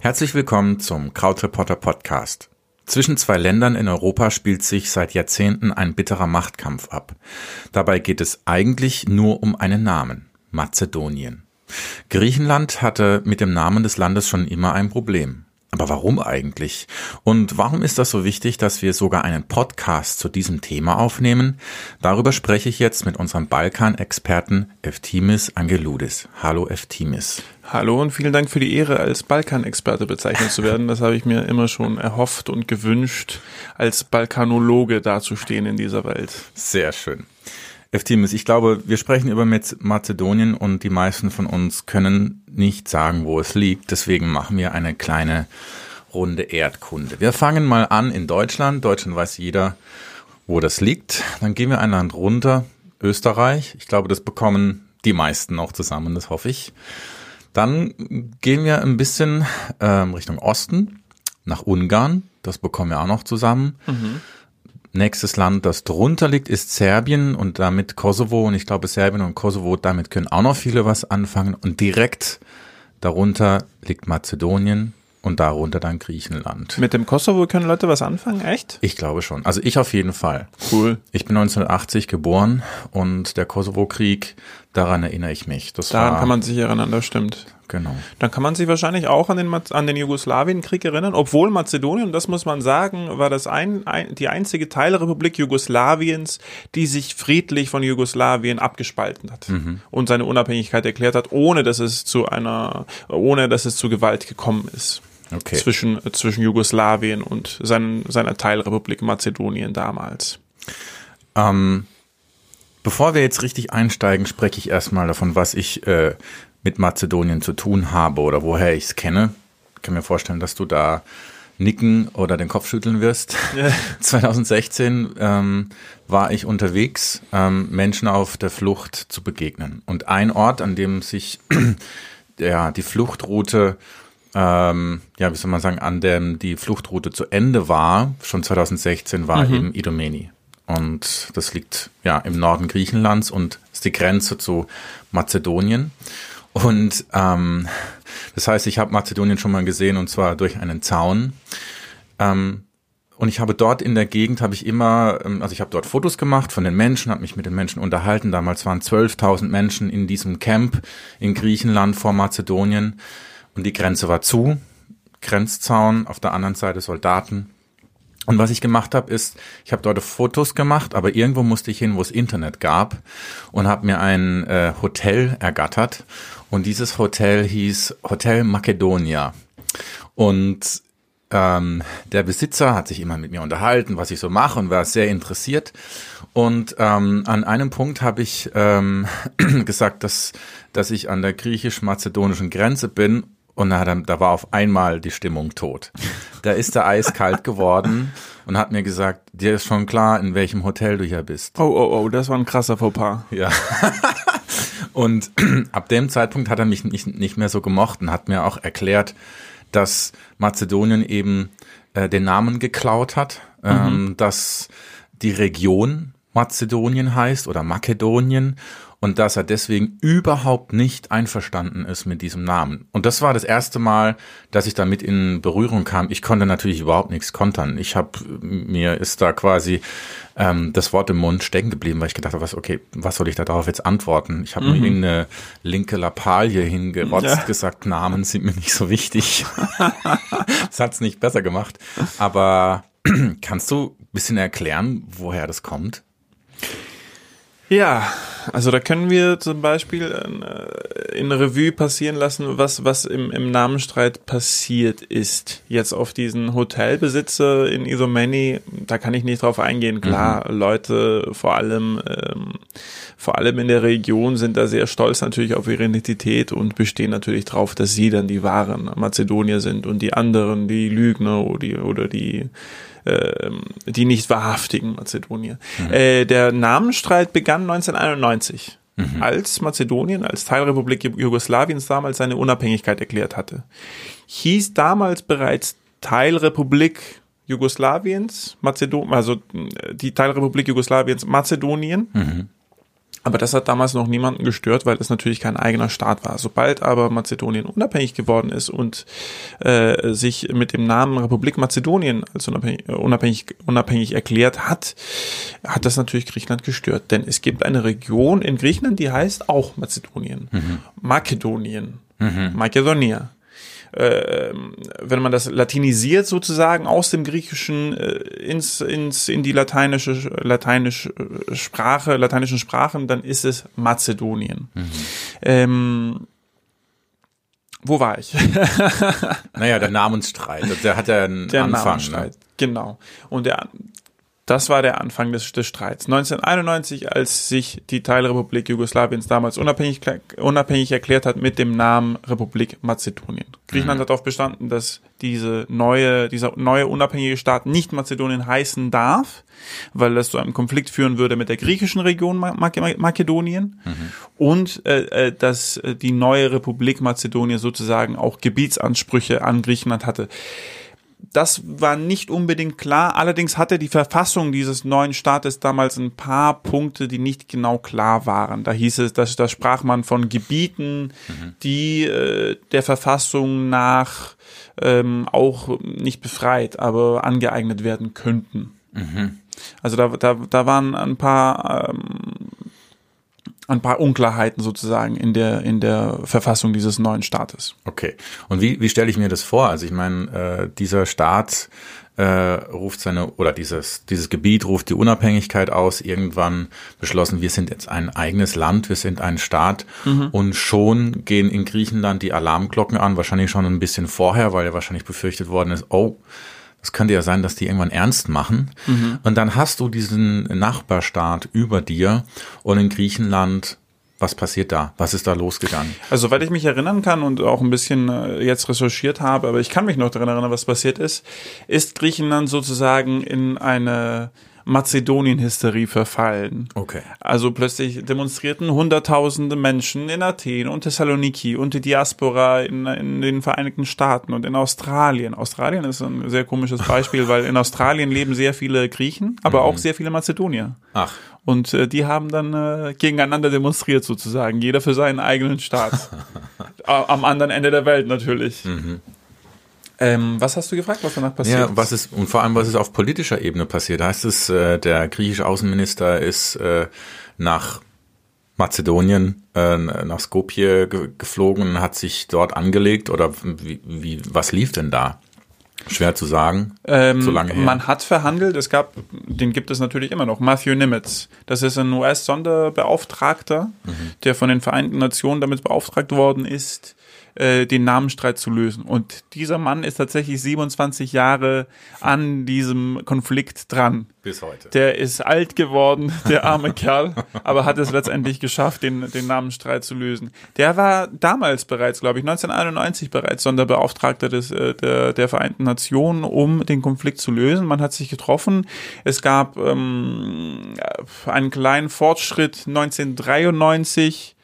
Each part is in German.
Herzlich willkommen zum Krautreporter Podcast. Zwischen zwei Ländern in Europa spielt sich seit Jahrzehnten ein bitterer Machtkampf ab. Dabei geht es eigentlich nur um einen Namen Mazedonien. Griechenland hatte mit dem Namen des Landes schon immer ein Problem. Aber warum eigentlich? Und warum ist das so wichtig, dass wir sogar einen Podcast zu diesem Thema aufnehmen? Darüber spreche ich jetzt mit unserem Balkan-Experten Eftimis Angeloudis. Hallo Eftimis. Hallo und vielen Dank für die Ehre, als Balkan-Experte bezeichnet zu werden. Das habe ich mir immer schon erhofft und gewünscht, als Balkanologe dazustehen in dieser Welt. Sehr schön. Eftimis, ich glaube, wir sprechen über Mazedonien und die meisten von uns können nicht sagen, wo es liegt. Deswegen machen wir eine kleine Runde Erdkunde. Wir fangen mal an in Deutschland. Deutschland weiß jeder, wo das liegt. Dann gehen wir ein Land runter, Österreich. Ich glaube, das bekommen die meisten auch zusammen, das hoffe ich. Dann gehen wir ein bisschen ähm, Richtung Osten, nach Ungarn. Das bekommen wir auch noch zusammen. Mhm. Nächstes Land, das drunter liegt, ist Serbien und damit Kosovo. Und ich glaube, Serbien und Kosovo, damit können auch noch viele was anfangen. Und direkt darunter liegt Mazedonien und darunter dann Griechenland. Mit dem Kosovo können Leute was anfangen, echt? Ich glaube schon. Also ich auf jeden Fall. Cool. Ich bin 1980 geboren und der Kosovo-Krieg, daran erinnere ich mich. Das daran war, kann man sich erinnern, das stimmt. Genau. Dann kann man sich wahrscheinlich auch an den, an den Jugoslawienkrieg erinnern, obwohl Mazedonien, das muss man sagen, war das ein, ein, die einzige Teilrepublik Jugoslawiens, die sich friedlich von Jugoslawien abgespalten hat mhm. und seine Unabhängigkeit erklärt hat, ohne dass es zu einer, ohne dass es zu Gewalt gekommen ist. Okay. Zwischen, zwischen Jugoslawien und sein, seiner Teilrepublik Mazedonien damals. Ähm, bevor wir jetzt richtig einsteigen, spreche ich erstmal davon, was ich äh, mit Mazedonien zu tun habe oder woher ich es kenne. Ich kann mir vorstellen, dass du da nicken oder den Kopf schütteln wirst. Ja. 2016 ähm, war ich unterwegs, ähm, Menschen auf der Flucht zu begegnen. Und ein Ort, an dem sich ja, die Fluchtroute, ähm, ja, wie soll man sagen, an dem die Fluchtroute zu Ende war, schon 2016, war mhm. eben Idomeni. Und das liegt ja im Norden Griechenlands und ist die Grenze zu Mazedonien. Und ähm, das heißt, ich habe Mazedonien schon mal gesehen und zwar durch einen Zaun. Ähm, und ich habe dort in der Gegend, habe ich immer, ähm, also ich habe dort Fotos gemacht von den Menschen, habe mich mit den Menschen unterhalten. Damals waren 12.000 Menschen in diesem Camp in Griechenland vor Mazedonien und die Grenze war zu. Grenzzaun, auf der anderen Seite Soldaten. Und was ich gemacht habe, ist, ich habe dort Fotos gemacht, aber irgendwo musste ich hin, wo es Internet gab und habe mir ein äh, Hotel ergattert. Und dieses Hotel hieß Hotel Macedonia. Und ähm, der Besitzer hat sich immer mit mir unterhalten, was ich so mache und war sehr interessiert. Und ähm, an einem Punkt habe ich ähm, gesagt, dass, dass ich an der griechisch-mazedonischen Grenze bin und da, da war auf einmal die Stimmung tot. Da ist er eiskalt geworden und hat mir gesagt, dir ist schon klar, in welchem Hotel du hier bist. Oh, oh, oh, das war ein krasser Fauxpas. Ja. und ab dem Zeitpunkt hat er mich nicht, nicht mehr so gemocht und hat mir auch erklärt, dass Mazedonien eben äh, den Namen geklaut hat, ähm, mhm. dass die Region Mazedonien heißt oder Makedonien und dass er deswegen überhaupt nicht einverstanden ist mit diesem Namen. Und das war das erste Mal, dass ich damit in Berührung kam. Ich konnte natürlich überhaupt nichts kontern. Ich habe mir ist da quasi ähm, das Wort im Mund stecken geblieben, weil ich gedacht habe, was okay, was soll ich da darauf jetzt antworten? Ich habe mhm. mir eine linke Lappalie hingerotzt, ja. gesagt, Namen sind mir nicht so wichtig. das hat's nicht besser gemacht. Aber kannst du ein bisschen erklären, woher das kommt? Ja, also da können wir zum Beispiel äh, in Revue passieren lassen, was, was im, im Namenstreit passiert ist. Jetzt auf diesen Hotelbesitzer in Isomeni, da kann ich nicht drauf eingehen. Klar, mhm. Leute, vor allem, ähm, vor allem in der Region sind da sehr stolz natürlich auf ihre Identität und bestehen natürlich drauf, dass sie dann die wahren Mazedonier sind und die anderen, die Lügner oder die, oder die äh, die nicht wahrhaftigen Mazedonier. Mhm. Äh, der Namenstreit begann 1991. Mhm. als Mazedonien, als Teilrepublik Jugoslawiens damals seine Unabhängigkeit erklärt hatte. Hieß damals bereits Teilrepublik Jugoslawiens, Mazedonien, also äh, die Teilrepublik Jugoslawiens, Mazedonien. Mhm. Aber das hat damals noch niemanden gestört, weil es natürlich kein eigener Staat war. Sobald aber Mazedonien unabhängig geworden ist und äh, sich mit dem Namen Republik Mazedonien als unabhängig, unabhängig, unabhängig erklärt hat, hat das natürlich Griechenland gestört. Denn es gibt eine Region in Griechenland, die heißt auch Mazedonien. Makedonien. Makedonia äh, wenn man das latinisiert sozusagen aus dem Griechischen äh, ins, ins, in die lateinische, lateinische Sprache, lateinischen Sprachen, dann ist es Mazedonien. Ähm, wo war ich? Naja, der Namensstreit, der hat ja einen Der Anfang. Namensstreit, Ne? genau. Und der, das war der Anfang des, des Streits. 1991, als sich die Teilrepublik Jugoslawiens damals unabhängig, unabhängig erklärt hat mit dem Namen Republik Mazedonien. Griechenland hat darauf bestanden, dass diese neue, dieser neue unabhängige Staat nicht Mazedonien heißen darf, weil das zu einem Konflikt führen würde mit der griechischen Region Ma- Ma- Makedonien und äh, äh, dass äh, die neue Republik Mazedonien sozusagen auch Gebietsansprüche an Griechenland hatte. Das war nicht unbedingt klar. Allerdings hatte die Verfassung dieses neuen Staates damals ein paar Punkte, die nicht genau klar waren. Da hieß es, dass da sprach man von Gebieten, die äh, der Verfassung nach ähm, auch nicht befreit, aber angeeignet werden könnten. Also da, da, da waren ein paar ähm, ein paar Unklarheiten sozusagen in der in der Verfassung dieses neuen Staates. Okay. Und wie, wie stelle ich mir das vor? Also ich meine, äh, dieser Staat äh, ruft seine, oder dieses, dieses Gebiet ruft die Unabhängigkeit aus, irgendwann beschlossen, wir sind jetzt ein eigenes Land, wir sind ein Staat und schon gehen in Griechenland die Alarmglocken an, wahrscheinlich schon ein bisschen vorher, weil ja wahrscheinlich befürchtet worden ist, oh, das könnte ja sein, dass die irgendwann ernst machen. Und dann hast du diesen Nachbarstaat über dir und in Griechenland, was passiert da? Was ist da losgegangen? Also, weil ich mich erinnern kann und auch ein bisschen äh, jetzt recherchiert habe, aber ich kann mich noch daran erinnern, was passiert ist, ist Griechenland sozusagen in eine Mazedonien-Hysterie verfallen. Okay. Also plötzlich demonstrierten hunderttausende Menschen in Athen und Thessaloniki und die Diaspora in, in den Vereinigten Staaten und in Australien. Australien ist ein sehr komisches Beispiel, weil in Australien leben sehr viele Griechen, aber auch sehr viele Mazedonier. Ach, Und äh, die haben dann äh, gegeneinander demonstriert sozusagen, jeder für seinen eigenen Staat. Am anderen Ende der Welt natürlich. Ähm, was hast du gefragt, was danach passiert? Ja, was ist, und vor allem, was ist auf politischer Ebene passiert? Heißt es, äh, der griechische Außenminister ist äh, nach Mazedonien, äh, nach Skopje ge geflogen und hat sich dort angelegt oder wie, wie, was lief denn da? Schwer zu sagen, Ähm, so lange her. Man hat verhandelt, es gab, den gibt es natürlich immer noch, Matthew Nimitz. Das ist ein US-Sonderbeauftragter, Mhm. der von den Vereinten Nationen damit beauftragt worden ist, äh, den Namensstreit zu lösen. Und dieser Mann ist tatsächlich 27 Jahre an diesem Konflikt dran. Bis heute. Der ist alt geworden, der arme Kerl, aber hat es letztendlich geschafft, den, den Namensstreit zu lösen. Der war damals bereits, glaube ich, 1991 bereits Sonderbeauftragter des, äh, der, der Vereinten Nationen, um den Konflikt zu lösen. Man hat sich getroffen. Es gab ähm, einen kleinen Fortschritt 1993,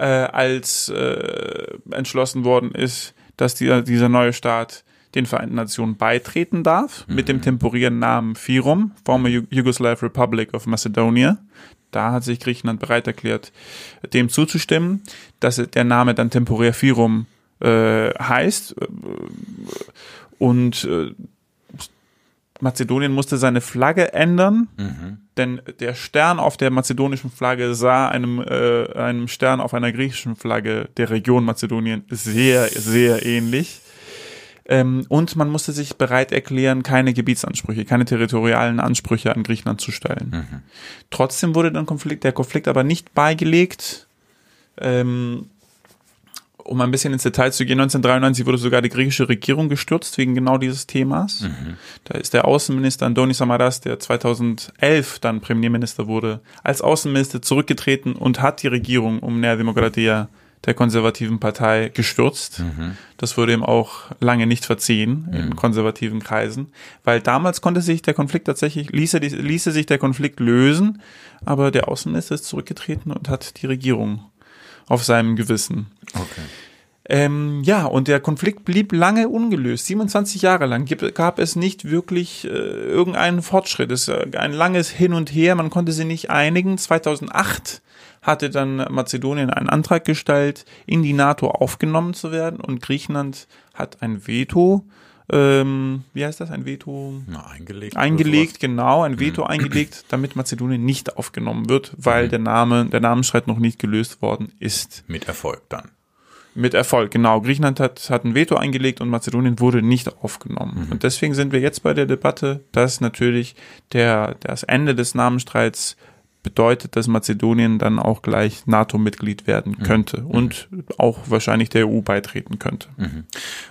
äh, als äh, entschlossen worden ist, dass dieser, dieser neue Staat den Vereinten Nationen beitreten darf, mit dem temporären Namen FIROM, Former Yugoslav Republic of Macedonia. Da hat sich Griechenland bereit erklärt, dem zuzustimmen, dass der Name dann temporär FIROM äh, heißt. Und äh, Mazedonien musste seine Flagge ändern, denn der Stern auf der mazedonischen Flagge sah einem, äh, einem Stern auf einer griechischen Flagge der Region Mazedonien sehr, sehr ähnlich. Ähm, und man musste sich bereit erklären, keine Gebietsansprüche, keine territorialen Ansprüche an Griechenland zu stellen. Trotzdem wurde dann Konflikt, der Konflikt aber nicht beigelegt. Ähm, um ein bisschen ins Detail zu gehen, 1993 wurde sogar die griechische Regierung gestürzt wegen genau dieses Themas. Da ist der Außenminister Andonis Samaras, der 2011 dann Premierminister wurde, als Außenminister zurückgetreten und hat die Regierung um Nea Demokratia der konservativen Partei gestürzt. Das wurde ihm auch lange nicht verziehen in konservativen Kreisen, weil damals konnte sich der Konflikt tatsächlich, ließe, ließe sich der Konflikt lösen, aber der Außenminister ist zurückgetreten und hat die Regierung auf seinem Gewissen. Okay. Ähm, ja, und der Konflikt blieb lange ungelöst. 27 Jahre lang gab es nicht wirklich äh, irgendeinen Fortschritt. Es äh, ein langes Hin und Her, man konnte sie nicht einigen. 2008 hatte dann Mazedonien einen Antrag gestellt, in die NATO aufgenommen zu werden und Griechenland hat ein Veto ähm, wie heißt das, ein Veto Na, eingelegt. eingelegt, genau, ein Veto eingelegt, damit Mazedonien nicht aufgenommen wird, weil der Name, der Namensstreit noch nicht gelöst worden ist. Mit Erfolg dann. Mit Erfolg, genau. Griechenland hat, hat ein Veto eingelegt und Mazedonien wurde nicht aufgenommen. Und deswegen sind wir jetzt bei der Debatte, dass natürlich der, das Ende des Namensstreits bedeutet, dass Mazedonien dann auch gleich NATO-Mitglied werden könnte und auch wahrscheinlich der EU beitreten könnte.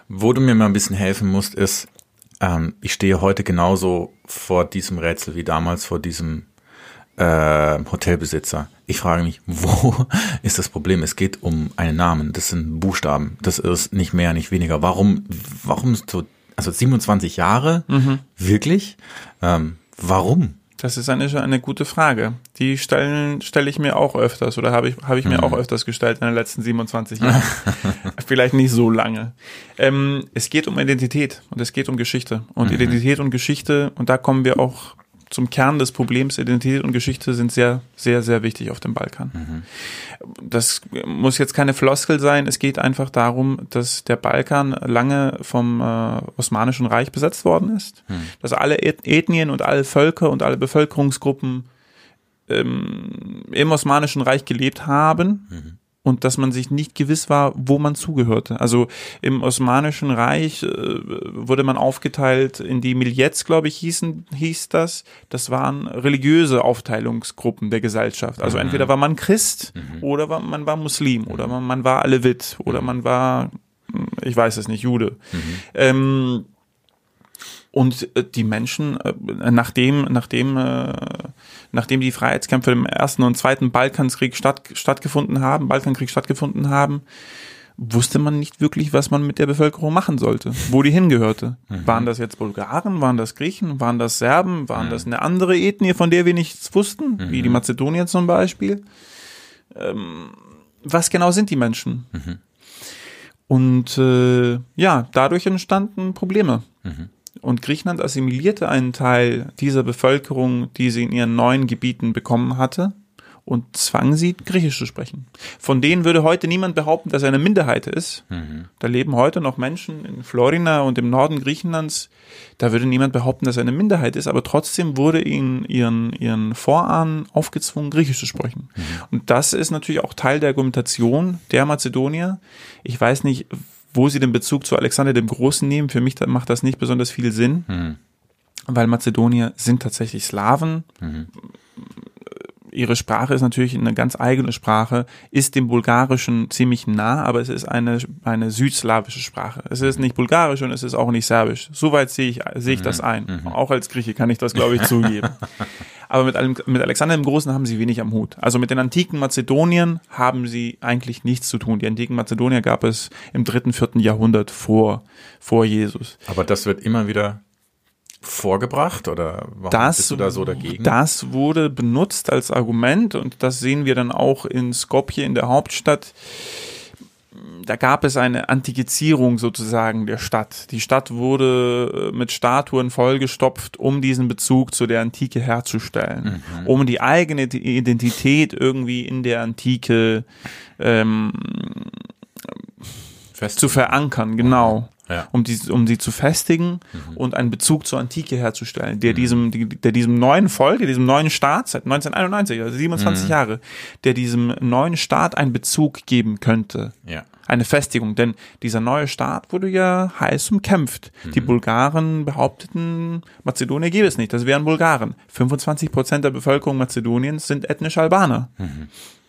Wo du mir mal ein bisschen helfen musst, ist, ähm, ich stehe heute genauso vor diesem Rätsel wie damals vor diesem äh, Hotelbesitzer. Ich frage mich, wo ist das Problem? Es geht um einen Namen, das sind Buchstaben, das ist nicht mehr, nicht weniger. Warum, warum so, also 27 Jahre, wirklich? Ähm, warum? Das ist eine, eine gute Frage. Die stellen stelle ich mir auch öfters oder habe ich, habe ich mir auch öfters gestellt in den letzten 27 Jahren. Vielleicht nicht so lange. Ähm, es geht um Identität und es geht um Geschichte. Und Identität und Geschichte, und da kommen wir auch zum Kern des Problems. Identität und Geschichte sind sehr, sehr, sehr wichtig auf dem Balkan. Das muss jetzt keine Floskel sein. Es geht einfach darum, dass der Balkan lange vom äh, Osmanischen Reich besetzt worden ist. Dass alle Eth- Ethnien und alle Völker und alle Bevölkerungsgruppen ähm, im Osmanischen Reich gelebt haben. Und dass man sich nicht gewiss war, wo man zugehörte. Also im Osmanischen Reich äh, wurde man aufgeteilt in die Miljets, glaube ich, hießen, hieß das. Das waren religiöse Aufteilungsgruppen der Gesellschaft. Also entweder war man Christ oder war, man war Muslim oder man, man war Alevit oder man war, ich weiß es nicht, Jude. Ähm, und äh, die Menschen, äh, nachdem, nachdem, äh, nachdem die Freiheitskämpfe im ersten und zweiten Balkankrieg statt, stattgefunden haben, Balkankrieg stattgefunden haben, wusste man nicht wirklich, was man mit der Bevölkerung machen sollte, wo die hingehörte. Waren das jetzt Bulgaren, waren das Griechen, waren das Serben, waren das eine andere Ethnie, von der wir nichts wussten, wie die Mazedonier zum Beispiel? Ähm, was genau sind die Menschen? Und äh, ja, dadurch entstanden Probleme. Und Griechenland assimilierte einen Teil dieser Bevölkerung, die sie in ihren neuen Gebieten bekommen hatte, und zwang sie, Griechisch zu sprechen. Von denen würde heute niemand behaupten, dass er eine Minderheit ist. Da leben heute noch Menschen in Florina und im Norden Griechenlands. Da würde niemand behaupten, dass er eine Minderheit ist, aber trotzdem wurde ihnen ihren, ihren Vorahnen aufgezwungen, Griechisch zu sprechen. Und das ist natürlich auch Teil der Argumentation der Mazedonier. Ich weiß nicht, wo sie den Bezug zu Alexander dem Großen nehmen. Für mich macht das nicht besonders viel Sinn, weil Mazedonier sind tatsächlich Slawen. Ihre Sprache ist natürlich eine ganz eigene Sprache, ist dem Bulgarischen ziemlich nah, aber es ist eine, eine südslawische Sprache. Es ist nicht Bulgarisch und es ist auch nicht Serbisch. Soweit sehe ich, sehe ich das ein. Auch als Grieche kann ich das, glaube ich, zugeben. Aber mit, allem- mit Alexander dem Großen haben sie wenig am Hut. Also mit den antiken Mazedoniern haben sie eigentlich nichts zu tun. Die antiken Mazedonier gab es im dritten, vierten Jahrhundert vor, vor Jesus. Aber das wird immer wieder vorgebracht oder warum Das, bist du da so dagegen? das wurde benutzt als Argument und das sehen wir dann auch in Skopje, in der Hauptstadt. Da gab es eine Antikizierung sozusagen der Stadt. Die Stadt wurde äh, mit Statuen vollgestopft, um diesen Bezug zu der Antike herzustellen, um die eigene Identität irgendwie in der Antike ähm, Fest zu verankern, genau. Ja. Um, die, um sie zu festigen und einen Bezug zur Antike herzustellen, der diesem, die- der diesem neuen Volk, der diesem neuen Staat seit 1991, also 27 Jahre, der diesem neuen Staat einen Bezug geben könnte. Ja. Eine Festigung, denn dieser neue Staat wurde ja heiß umkämpft. Die Bulgaren behaupteten, Mazedonien gäbe es nicht, das wären Bulgaren. 25 Prozent der Bevölkerung Mazedoniens sind ethnische Albaner.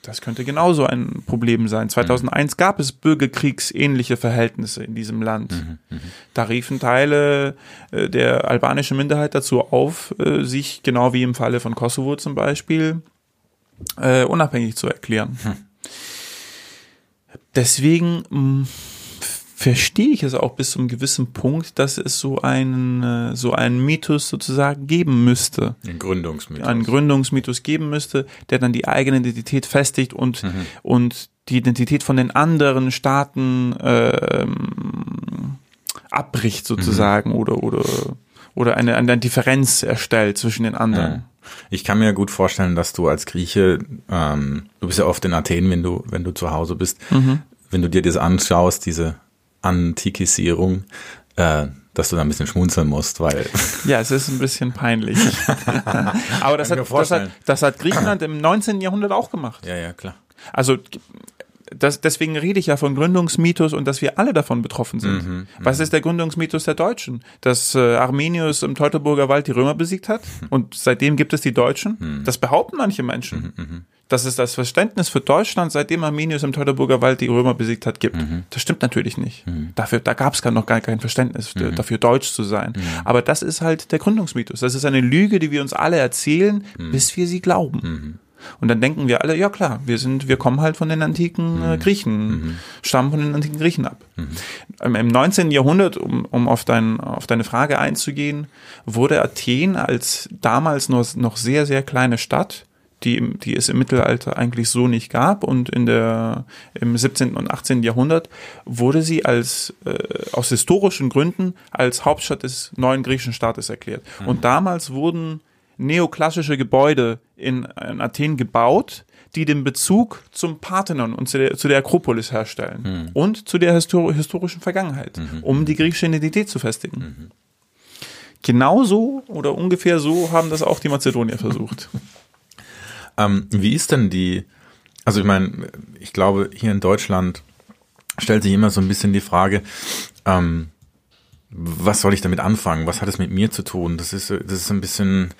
Das könnte genauso ein Problem sein. 2001 gab es bürgerkriegsähnliche Verhältnisse in diesem Land. Da riefen Teile äh, der albanischen Minderheit dazu auf, äh, sich genau wie im Falle von Kosovo zum Beispiel äh, unabhängig zu erklären. Deswegen mh, verstehe ich es auch bis zu einem gewissen Punkt, dass es so einen, äh, so einen Mythos sozusagen geben müsste. Den Gründungsmythos. einen Gründungsmythos geben müsste, der dann die eigene Identität festigt und, und die Identität von den anderen Staaten ähm, abbricht sozusagen oder oder oder eine, eine Differenz erstellt zwischen den anderen. Ich kann mir gut vorstellen, dass du als Grieche, ähm, du bist ja oft in Athen, wenn du, wenn du zu Hause bist, wenn du dir das anschaust, diese Antikisierung, äh, dass du da ein bisschen schmunzeln musst, weil Ja, es ist ein bisschen peinlich. Aber das hat, das, hat, das hat Griechenland im 19. Jahrhundert auch gemacht. ja, ja, klar. Also das, deswegen rede ich ja von Gründungsmythos und dass wir alle davon betroffen sind. Mhm, Was ist der Gründungsmythos der Deutschen? Dass äh, Arminius im Teutoburger Wald die Römer besiegt hat Mhm. und seitdem gibt es die Deutschen? Das behaupten manche Menschen. Mhm, Dass es das Verständnis für Deutschland, seitdem Arminius im Teutoburger Wald die Römer besiegt hat, gibt. Mhm. Das stimmt natürlich nicht. Dafür, da gab es gar noch gar kein Verständnis Mhm. für, dafür, Deutsch zu sein. Aber das ist halt der Gründungsmythos. Das ist eine Lüge, die wir uns alle erzählen, Mhm. bis wir sie glauben. Und dann denken wir alle, ja klar, wir sind, wir kommen halt von den antiken äh, Griechen, stammen von den antiken Griechen ab. Ähm, Im 19. Jahrhundert, um, um auf, dein, auf deine Frage einzugehen, wurde Athen als damals noch, noch sehr, sehr kleine Stadt, die, die es im Mittelalter eigentlich so nicht gab und in der, im 17. und 18. Jahrhundert wurde sie als, äh, aus historischen Gründen als Hauptstadt des neuen griechischen Staates erklärt. Und damals wurden neoklassische Gebäude in, in Athen gebaut, die den Bezug zum Parthenon und zu der, zu der Akropolis herstellen und zu der histor historischen Vergangenheit, um die griechische Identität zu festigen. Genauso oder ungefähr so haben das auch die Mazedonier versucht. Ähm, wie ist denn die, also ich meine, ich glaube, hier in Deutschland stellt sich immer so ein bisschen die Frage, ähm, was soll ich damit anfangen? Was hat es mit mir zu tun? Das ist, das ist ein bisschen,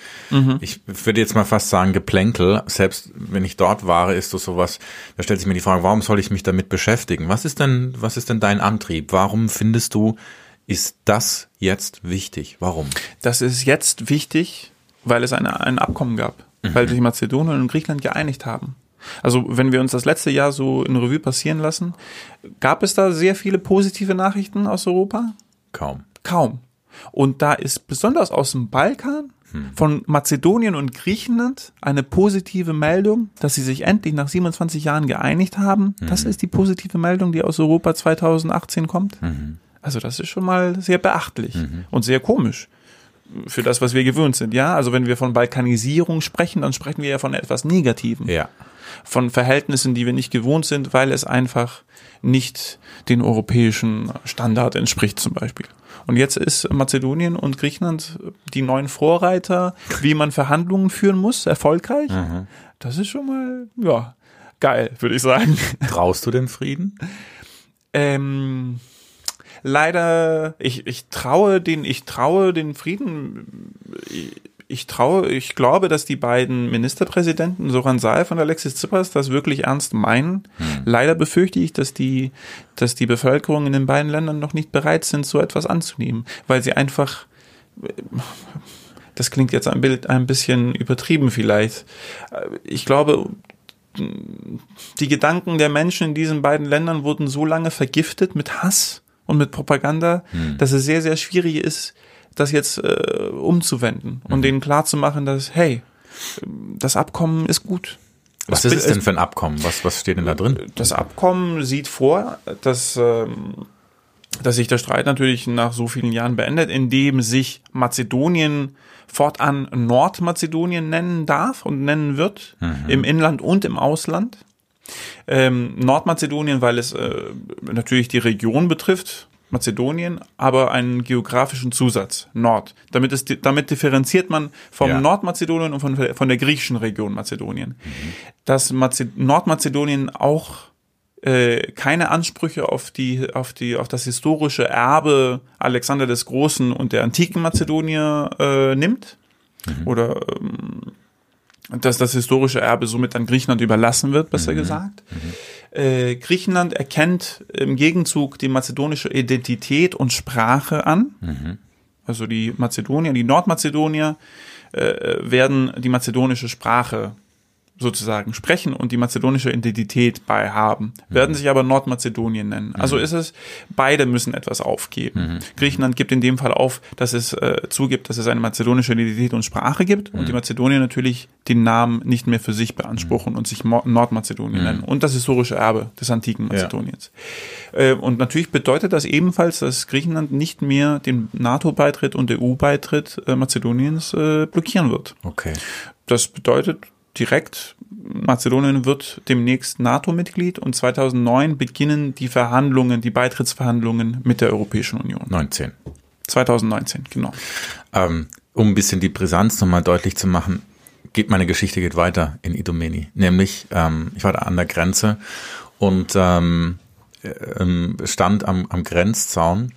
ich würde jetzt mal fast sagen, Geplänkel. Selbst wenn ich dort war, ist das sowas, da stellt sich mir die Frage, warum soll ich mich damit beschäftigen? Was ist denn, was ist denn dein Antrieb? Warum findest du, ist das jetzt wichtig? Warum? Das ist jetzt wichtig, weil es eine, ein Abkommen gab, weil sich Mazedonien und Griechenland geeinigt haben. Also wenn wir uns das letzte Jahr so in Revue passieren lassen, gab es da sehr viele positive Nachrichten aus Europa? Kaum. Kaum. Und da ist besonders aus dem Balkan von Mazedonien und Griechenland eine positive Meldung, dass sie sich endlich nach 27 Jahren geeinigt haben. Das ist die positive Meldung, die aus Europa 2018 kommt. Also das ist schon mal sehr beachtlich und sehr komisch für das, was wir gewöhnt sind. Ja, also wenn wir von Balkanisierung sprechen, dann sprechen wir ja von etwas Negativem Ja. von Verhältnissen, die wir nicht gewohnt sind, weil es einfach nicht den europäischen Standard entspricht zum Beispiel. Und jetzt ist Mazedonien und Griechenland die neuen Vorreiter, wie man Verhandlungen führen muss, erfolgreich. Das ist schon mal, ja, geil, würde ich sagen. Traust du dem Frieden? Ähm, leider, ich, ich traue den, ich traue den Frieden, ich, ich traue, ich glaube, dass die beiden Ministerpräsidenten, Soran Saev und Alexis Tsipras, das wirklich ernst meinen. Leider befürchte ich, dass die, dass die Bevölkerung in den beiden Ländern noch nicht bereit sind, so etwas anzunehmen, weil sie einfach, das klingt jetzt ein, Bild, ein bisschen übertrieben vielleicht. Ich glaube, die Gedanken der Menschen in diesen beiden Ländern wurden so lange vergiftet mit Hass und mit Propaganda, dass es sehr, sehr schwierig ist, das jetzt äh, umzuwenden und denen klarzumachen, dass, hey, das Abkommen ist gut. Was ist es denn für ein Abkommen? Was, was steht denn da drin? Das Abkommen sieht vor, dass, ähm, dass sich der Streit natürlich nach so vielen Jahren beendet, indem sich Mazedonien fortan Nordmazedonien nennen darf und nennen wird, im Inland und im Ausland. Ähm, Nordmazedonien, weil es äh, natürlich die Region betrifft, Mazedonien, aber einen geografischen Zusatz, Nord. Damit, ist, damit differenziert man vom Ja. Nordmazedonien und von, von der griechischen Region Mazedonien. Dass Maze Nordmazedonien auch äh, keine Ansprüche auf die, auf die, auf das historische Erbe Alexander des Großen und der antiken Mazedonier äh, nimmt. Oder ähm, dass das historische Erbe somit an Griechenland überlassen wird, besser gesagt. Äh, Griechenland erkennt im Gegenzug die mazedonische Identität und Sprache an. Also die Mazedonier, die Nordmazedonier äh, werden die mazedonische Sprache sozusagen sprechen und die mazedonische Identität bei haben, werden sich aber Nordmazedonien nennen. Also ist es, beide müssen etwas aufgeben. Griechenland gibt in dem Fall auf, dass es äh, zugibt, dass es eine mazedonische Identität und Sprache gibt und die Mazedonier natürlich den Namen nicht mehr für sich beanspruchen und sich Mo Nordmazedonien nennen und das historische Erbe des antiken Mazedoniens. Äh, und natürlich bedeutet das ebenfalls, dass Griechenland nicht mehr den NATO-Beitritt und EU-Beitritt äh, Mazedoniens äh, blockieren wird. Okay. Das bedeutet direkt, Mazedonien wird demnächst NATO-Mitglied und 2009 beginnen die Verhandlungen, die Beitrittsverhandlungen mit der Europäischen Union. 19. 2019, genau. Ähm, um ein bisschen die Brisanz nochmal deutlich zu machen, geht meine Geschichte geht weiter in Idomeni. Nämlich, ähm, ich war da an der Grenze und ähm, ähm, stand am, am Grenzzaun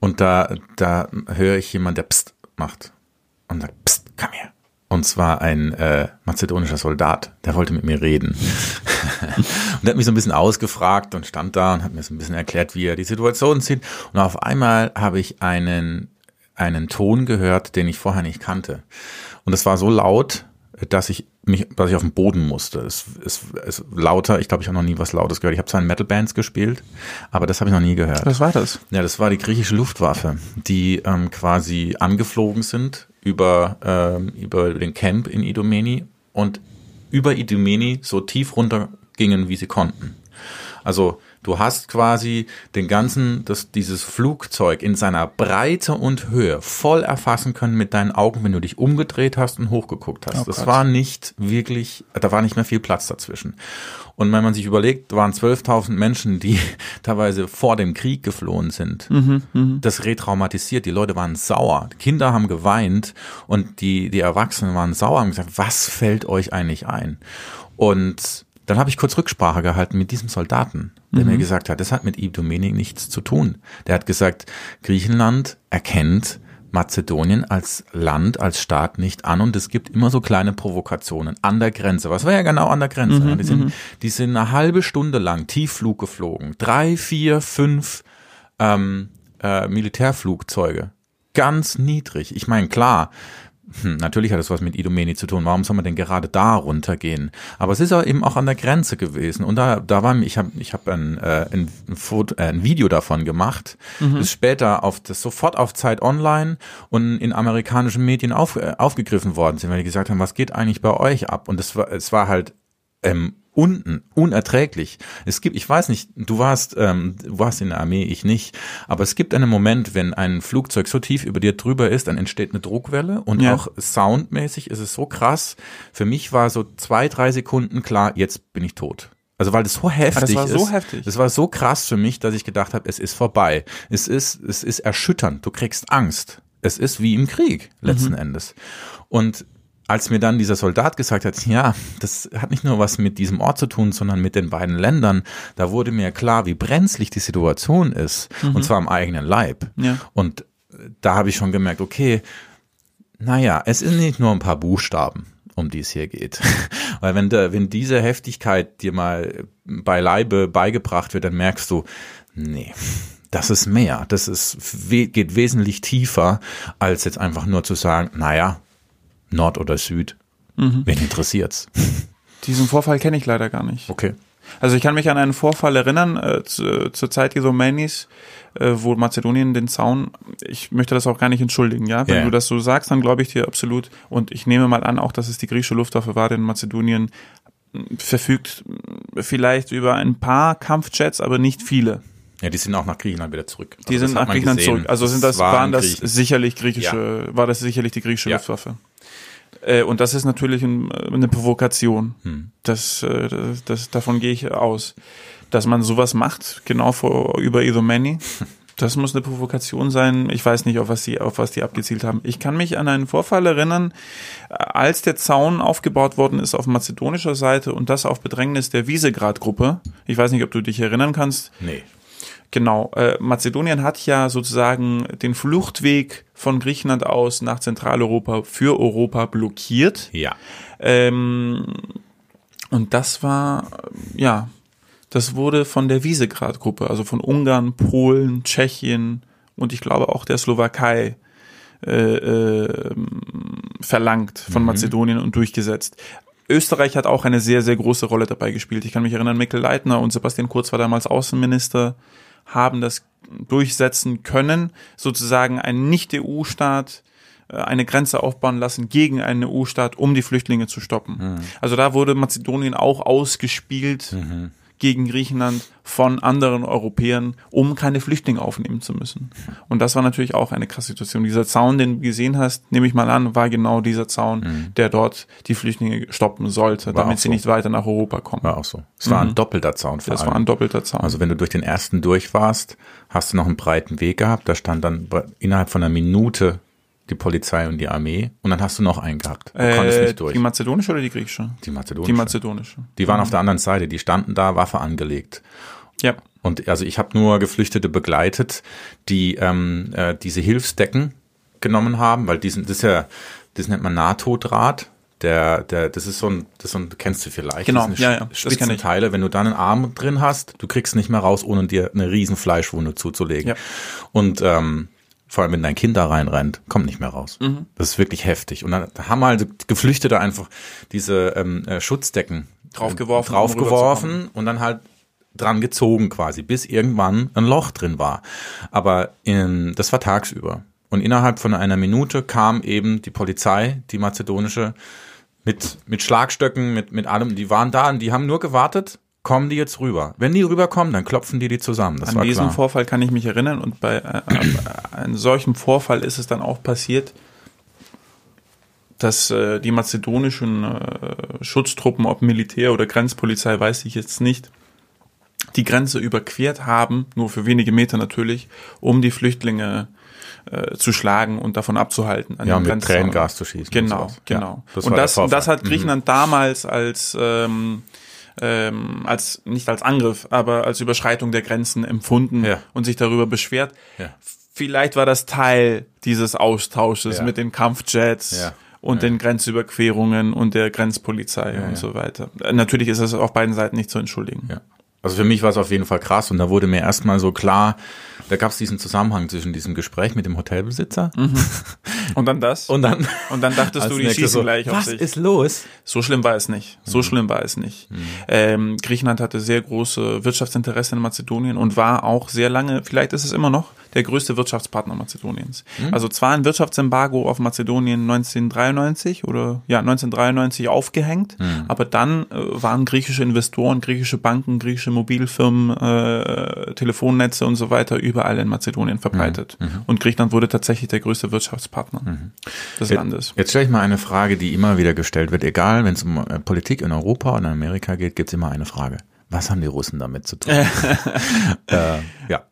und da, da höre ich jemand, der Psst macht und sagt, Psst, komm her. Und zwar ein äh, mazedonischer Soldat, der wollte mit mir reden. und der hat mich so ein bisschen ausgefragt und stand da und hat mir so ein bisschen erklärt, wie er die Situation sieht. Und auf einmal habe ich einen, einen Ton gehört, den ich vorher nicht kannte. Und es war so laut, dass ich mich, dass ich auf den Boden musste. Es ist lauter, ich glaube, ich habe noch nie was Lautes gehört. Ich habe zwar in Metal-Bands gespielt, aber das habe ich noch nie gehört. Was war das? Ja, das war die griechische Luftwaffe, die ähm, quasi angeflogen sind über, ähm, über den Camp in Idomeni und über Idomeni so tief runter gingen, wie sie konnten. Also du hast quasi den ganzen, das, dieses Flugzeug in seiner Breite und Höhe voll erfassen können mit deinen Augen, wenn du dich umgedreht hast und hochgeguckt hast. Oh das Gott. war nicht wirklich, da war nicht mehr viel Platz dazwischen. Und wenn man sich überlegt, waren 12.000 Menschen, die teilweise vor dem Krieg geflohen sind. Das retraumatisiert. Die Leute waren sauer. Kinder haben geweint und die, die Erwachsenen waren sauer und gesagt, was fällt euch eigentlich ein? Und dann habe ich kurz Rücksprache gehalten mit diesem Soldaten, der mir gesagt hat, das hat mit Idomeni nichts zu tun. Der hat gesagt, Griechenland erkennt Mazedonien als Land, als Staat nicht an und es gibt immer so kleine Provokationen an der Grenze. Was war ja genau an der Grenze? Ja, die, sind, die sind eine halbe Stunde lang Tiefflug geflogen. Drei, vier, fünf ähm, äh, Militärflugzeuge. Ganz niedrig. Ich meine, klar, hm, natürlich hat es was mit Idomeni zu tun. Warum soll man denn gerade da runtergehen? Aber es ist ja eben auch an der Grenze gewesen. Und da, da war ich habe ich hab ein, äh, ein, Foto, äh, ein Video davon gemacht. Ist später auf das sofort auf Zeit online und in amerikanischen Medien auf, äh, aufgegriffen worden sind, weil die gesagt haben, was geht eigentlich bei euch ab? Und es war, es war halt ähm, unten, unerträglich. Es gibt, ich weiß nicht, du warst, ähm, du warst in der Armee, ich nicht, aber es gibt einen Moment, wenn ein Flugzeug so tief über dir drüber ist, dann entsteht eine Druckwelle und Ja. auch soundmäßig ist es so krass. Für mich war so zwei, drei Sekunden klar, jetzt bin ich tot. Also weil das so heftig war ist. so heftig. Das war so krass für mich, dass ich gedacht habe, es ist vorbei. Es ist, es ist erschütternd. Du kriegst Angst. Es ist wie im Krieg letzten Endes. Und als mir dann dieser Soldat gesagt hat, ja, das hat nicht nur was mit diesem Ort zu tun, sondern mit den beiden Ländern, da wurde mir klar, wie brenzlig die Situation ist. Und zwar am eigenen Leib. Ja. Und da habe ich schon gemerkt, okay, naja, es sind nicht nur ein paar Buchstaben, um die es hier geht. Weil wenn, der, wenn diese Heftigkeit dir mal beileibe beigebracht wird, dann merkst du, nee, das ist mehr. Das ist, geht wesentlich tiefer, als jetzt einfach nur zu sagen, naja, Nord oder Süd. Wen interessiert's? Diesen Vorfall kenne ich leider gar nicht. Okay. Also ich kann mich an einen Vorfall erinnern, äh, zu, zur Zeit Isomenis, äh, wo Mazedonien den Zaun, ich möchte das auch gar nicht entschuldigen, ja. Wenn Ja. du das so sagst, dann glaube ich dir absolut. Und ich nehme mal an, auch dass es die griechische Luftwaffe war, denn Mazedonien verfügt vielleicht über ein paar Kampfjets, aber nicht viele. Ja, die sind auch nach Griechenland wieder zurück. Die Also das sind nach Griechenland gesehen. zurück. Also sind das, waren das sicherlich griechische, war das sicherlich die griechische Ja. Luftwaffe. Äh, und das ist natürlich ein, eine Provokation. Hm. Das, äh, das, das, davon gehe ich aus. Dass man sowas macht, genau vor, über Idomeni, das muss eine Provokation sein. Ich weiß nicht, auf was die, auf was die abgezielt haben. Ich kann mich an einen Vorfall erinnern, als der Zaun aufgebaut worden ist auf mazedonischer Seite und das auf Bedrängnis der Wiesegrad-Gruppe. Ich weiß nicht, ob du dich erinnern kannst. Nee. Genau, äh, Mazedonien hat ja sozusagen den Fluchtweg von Griechenland aus nach Zentraleuropa für Europa blockiert. Ja. Ähm, und das war, ja, das wurde von der Wiesegrad-Gruppe, also von Ungarn, Polen, Tschechien und ich glaube auch der Slowakei äh, äh, verlangt von Mazedonien und durchgesetzt. Österreich hat auch eine sehr, sehr große Rolle dabei gespielt. Ich kann mich erinnern, Mikkel Leitner und Sebastian Kurz war damals Außenminister, haben das durchsetzen können, sozusagen ein Nicht-EU-Staat äh, eine Grenze aufbauen lassen gegen einen EU-Staat, um die Flüchtlinge zu stoppen. Mhm. Also da wurde Mazedonien auch ausgespielt. Mhm gegen Griechenland von anderen Europäern, um keine Flüchtlinge aufnehmen zu müssen. Und das war natürlich auch eine krasse Situation. Dieser Zaun, den du gesehen hast, nehme ich mal an, war genau dieser Zaun, mhm. der dort die Flüchtlinge stoppen sollte, war damit sie so. nicht weiter nach Europa kommen. War auch so. Es war mhm. ein doppelter Zaun. Vor das allem. war ein doppelter Zaun. Also wenn du durch den ersten durch warst, hast du noch einen breiten Weg gehabt. Da stand dann innerhalb von einer Minute die Polizei und die Armee und dann hast du noch einen gehabt. Du äh, konntest nicht durch. Die mazedonische oder die griechische? Die mazedonische. Die mazedonische. Die waren mhm. auf der anderen Seite, die standen da, Waffe angelegt. Ja. Und also ich habe nur Geflüchtete begleitet, die ähm, äh, diese Hilfsdecken genommen haben, weil diesen, das ist ja, das nennt man NATO-Draht. Der, der, das ist so ein, das ist so ein, kennst du vielleicht. Genau, ja, ja. Das Teile. Wenn du da einen Arm drin hast, du kriegst nicht mehr raus, ohne dir eine riesen Fleischwunde zuzulegen. Ja. Und ähm, vor allem wenn dein Kind da reinrennt, kommt nicht mehr raus. Mhm. Das ist wirklich heftig. Und dann haben halt Geflüchtete einfach diese ähm, äh, Schutzdecken draufgeworfen, draufgeworfen um und dann halt dran gezogen quasi, bis irgendwann ein Loch drin war. Aber in, das war tagsüber. Und innerhalb von einer Minute kam eben die Polizei, die mazedonische, mit, mit Schlagstöcken, mit, mit allem. Die waren da und die haben nur gewartet, kommen die jetzt rüber. Wenn die rüberkommen, dann klopfen die die zusammen. Das An diesen klar. Vorfall kann ich mich erinnern und bei äh, äh, einem solchen Vorfall ist es dann auch passiert, dass äh, die mazedonischen äh, Schutztruppen, ob Militär oder Grenzpolizei, weiß ich jetzt nicht, die Grenze überquert haben, nur für wenige Meter natürlich, um die Flüchtlinge äh, zu schlagen und davon abzuhalten. An ja, mit Tränengas zu schießen. Genau, und genau. Ja, das und das, das hat Griechenland mhm. damals als ähm, ähm, als nicht als Angriff, aber als Überschreitung der Grenzen empfunden ja. und sich darüber beschwert. Ja. Vielleicht war das Teil dieses Austausches ja. mit den Kampfjets und den Grenzüberquerungen und der Grenzpolizei und so weiter. Natürlich ist es auf beiden Seiten nicht zu entschuldigen. Also für mich war es auf jeden Fall krass und da wurde mir erstmal so klar, da gab es diesen Zusammenhang zwischen diesem Gespräch mit dem Hotelbesitzer mhm. und dann das und dann und dann dachtest du, die schießen so, gleich auf was sich. Was ist los? So schlimm war es nicht. So mhm. schlimm war es nicht. Mhm. Ähm, Griechenland hatte sehr große Wirtschaftsinteresse in Mazedonien und war auch sehr lange, vielleicht ist es immer noch, der größte Wirtschaftspartner Mazedoniens. Mhm. Also zwar ein Wirtschaftsembargo auf Mazedonien 1993 oder ja 1993 aufgehängt, mhm. aber dann äh, waren griechische Investoren, griechische Banken, griechische Mobilfirmen, äh, Telefonnetze und so weiter überall in Mazedonien verbreitet. Mhm. mhm. Und Griechenland wurde tatsächlich der größte Wirtschaftspartner mhm. des Landes. Jetzt stelle ich mal eine Frage, die immer wieder gestellt wird, egal wenn es um äh, Politik in Europa oder in Amerika geht, gibt es immer eine Frage. Was haben die Russen damit zu tun? äh, ja.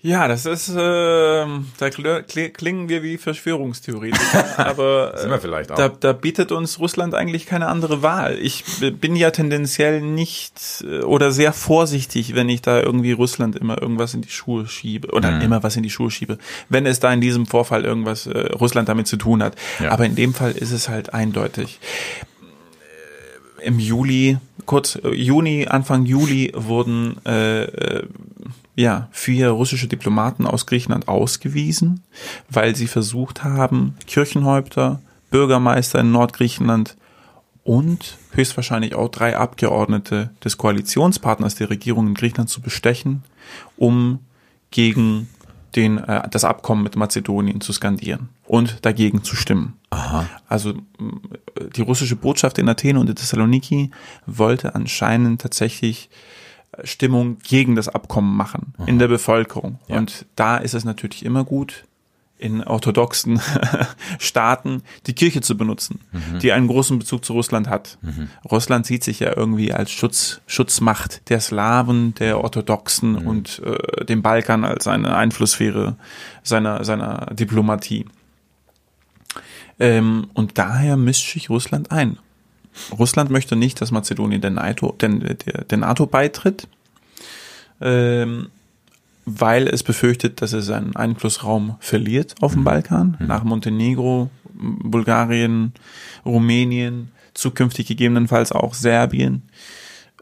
Ja, das ist, äh, da klingen wir wie Verschwörungstheoretiker, aber Sind wir vielleicht auch. Da, da bietet uns Russland eigentlich keine andere Wahl. Ich bin ja tendenziell nicht äh, oder sehr vorsichtig, wenn ich da irgendwie Russland immer irgendwas in die Schuhe schiebe oder mhm. immer was in die Schuhe schiebe, wenn es da in diesem Vorfall irgendwas äh, Russland damit zu tun hat. Ja. Aber in dem Fall ist es halt eindeutig. Im Juli, kurz äh, Juni, Anfang Juli wurden äh, äh ja, vier russische Diplomaten aus Griechenland ausgewiesen, weil sie versucht haben, Kirchenhäupter, Bürgermeister in Nordgriechenland und höchstwahrscheinlich auch drei Abgeordnete des Koalitionspartners der Regierung in Griechenland zu bestechen, um gegen den, äh, das Abkommen mit Mazedonien zu skandieren und dagegen zu stimmen. Aha. Also die russische Botschaft in Athen und in Thessaloniki wollte anscheinend tatsächlich Stimmung gegen das Abkommen machen Aha. in der Bevölkerung. Ja. Und da ist es natürlich immer gut, in orthodoxen Staaten die Kirche zu benutzen, mhm. die einen großen Bezug zu Russland hat. Mhm. Russland sieht sich ja irgendwie als Schutz, Schutzmacht der Slawen, der Orthodoxen mhm. und äh, dem Balkan als eine Einflusssphäre seiner, seiner Diplomatie. Ähm, und daher mischt sich Russland ein. Russland möchte nicht, dass Mazedonien der NATO, den, der, NATO beitritt, ähm, weil es befürchtet, dass es seinen Einflussraum verliert auf dem mhm. Balkan, mhm. nach Montenegro, Bulgarien, Rumänien, zukünftig gegebenenfalls auch Serbien,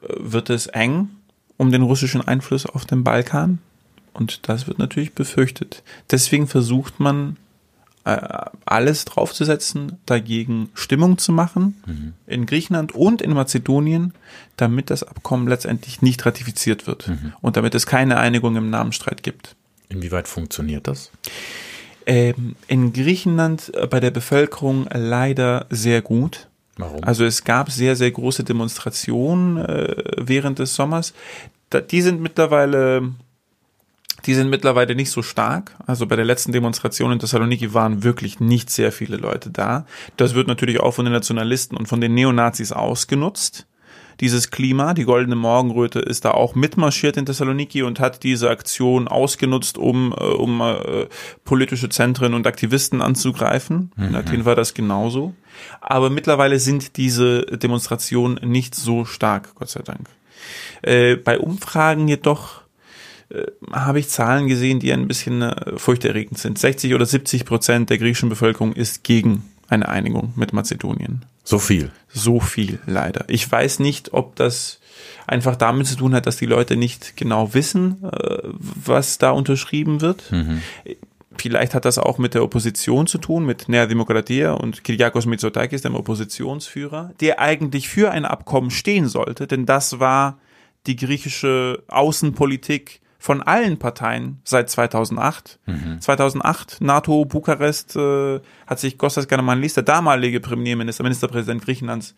äh, wird es eng um den russischen Einfluss auf dem Balkan. Und das wird natürlich befürchtet. Deswegen versucht man äh, alles draufzusetzen, dagegen Stimmung zu machen Mhm. in Griechenland und in Mazedonien, damit das Abkommen letztendlich nicht ratifiziert wird Mhm. und damit es keine Einigung im Namenstreit gibt. Inwieweit funktioniert das? Ähm, in Griechenland äh, bei der Bevölkerung leider sehr gut. Warum? Also es gab sehr, sehr große Demonstrationen äh, während des Sommers. Da, die sind mittlerweile, die sind mittlerweile nicht so stark. Also bei der letzten Demonstration in Thessaloniki waren wirklich nicht sehr viele Leute da. Das wird natürlich auch von den Nationalisten und von den Neonazis ausgenutzt. Dieses Klima, die goldene Morgenröte ist da auch mitmarschiert in Thessaloniki und hat diese Aktion ausgenutzt, um, äh, um äh, politische Zentren und Aktivisten anzugreifen. In Athen war das genauso. Aber mittlerweile sind diese Demonstrationen nicht so stark, Gott sei Dank. Äh, bei Umfragen jedoch äh, habe ich Zahlen gesehen, die ein bisschen äh, furchterregend sind. 60 oder 70 Prozent der griechischen Bevölkerung ist gegen eine Einigung mit Mazedonien. so viel. So viel leider. Ich weiß nicht, ob das einfach damit zu tun hat, dass die Leute nicht genau wissen, äh, was da unterschrieben wird. Vielleicht hat das auch mit der Opposition zu tun, mit Nea Demokratia und Kyriakos Mitsotakis, dem Oppositionsführer, der eigentlich für ein Abkommen stehen sollte, denn das war die griechische Außenpolitik von allen Parteien seit 2008. 2008, NATO, Bukarest, äh, hat sich Kostas Kanamanlis, der damalige Premierminister, Ministerpräsident Griechenlands,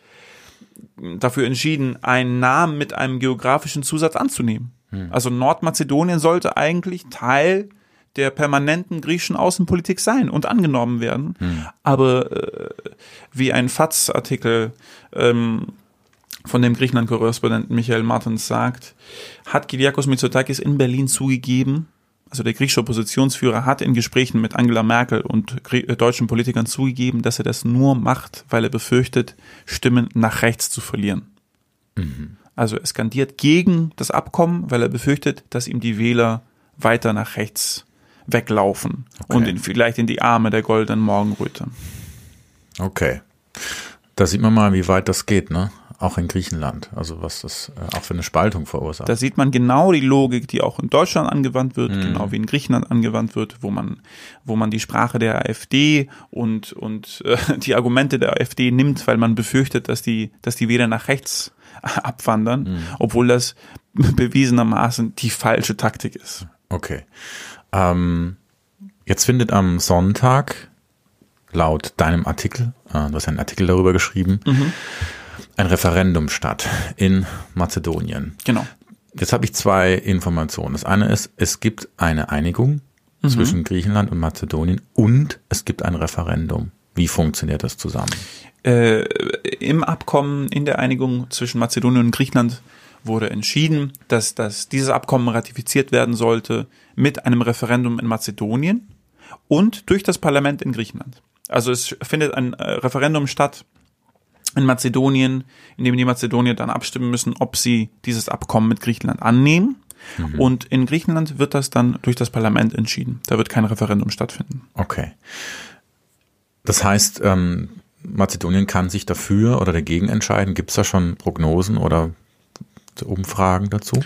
dafür entschieden, einen Namen mit einem geografischen Zusatz anzunehmen. Also Nordmazedonien sollte eigentlich Teil der permanenten griechischen Außenpolitik sein und angenommen werden. Aber äh, wie ein FATS-Artikel ähm, von dem Griechenland-Korrespondenten Michael Martens sagt, hat Kyriakos Mitsotakis in Berlin zugegeben, also der griechische Oppositionsführer hat in Gesprächen mit Angela Merkel und äh, deutschen Politikern zugegeben, dass er das nur macht, weil er befürchtet, Stimmen nach rechts zu verlieren. Also er skandiert gegen das Abkommen, weil er befürchtet, dass ihm die Wähler weiter nach rechts weglaufen und in, vielleicht in die Arme der goldenen Morgenröte. Okay. Da sieht man mal, wie weit das geht, ne? Auch in Griechenland. Also was das äh, auch für eine Spaltung verursacht. Da sieht man genau die Logik, die auch in Deutschland angewandt wird, genau wie in Griechenland angewandt wird, wo man, wo man die Sprache der AfD und, und äh, die Argumente der AfD nimmt, weil man befürchtet, dass die, dass die Wähler nach rechts abwandern, obwohl das bewiesenermaßen die falsche Taktik ist. Okay. Ähm, jetzt findet am Sonntag laut deinem Artikel, äh, du hast einen Artikel darüber geschrieben, ein Referendum statt in Mazedonien. Genau. Jetzt habe ich zwei Informationen. Das eine ist, es gibt eine Einigung zwischen Griechenland und Mazedonien und es gibt ein Referendum. Wie funktioniert das zusammen? Äh, Im Abkommen, in der Einigung zwischen Mazedonien und Griechenland wurde entschieden, dass, dass dieses Abkommen ratifiziert werden sollte mit einem Referendum in Mazedonien und durch das Parlament in Griechenland. Also es findet ein äh, Referendum statt in Mazedonien, in dem die Mazedonier dann abstimmen müssen, ob sie dieses Abkommen mit Griechenland annehmen. Und in Griechenland wird das dann durch das Parlament entschieden. Da wird kein Referendum stattfinden. Okay. Das heißt, ähm, Mazedonien kann sich dafür oder dagegen entscheiden. Gibt es da schon Prognosen oder Umfragen dazu?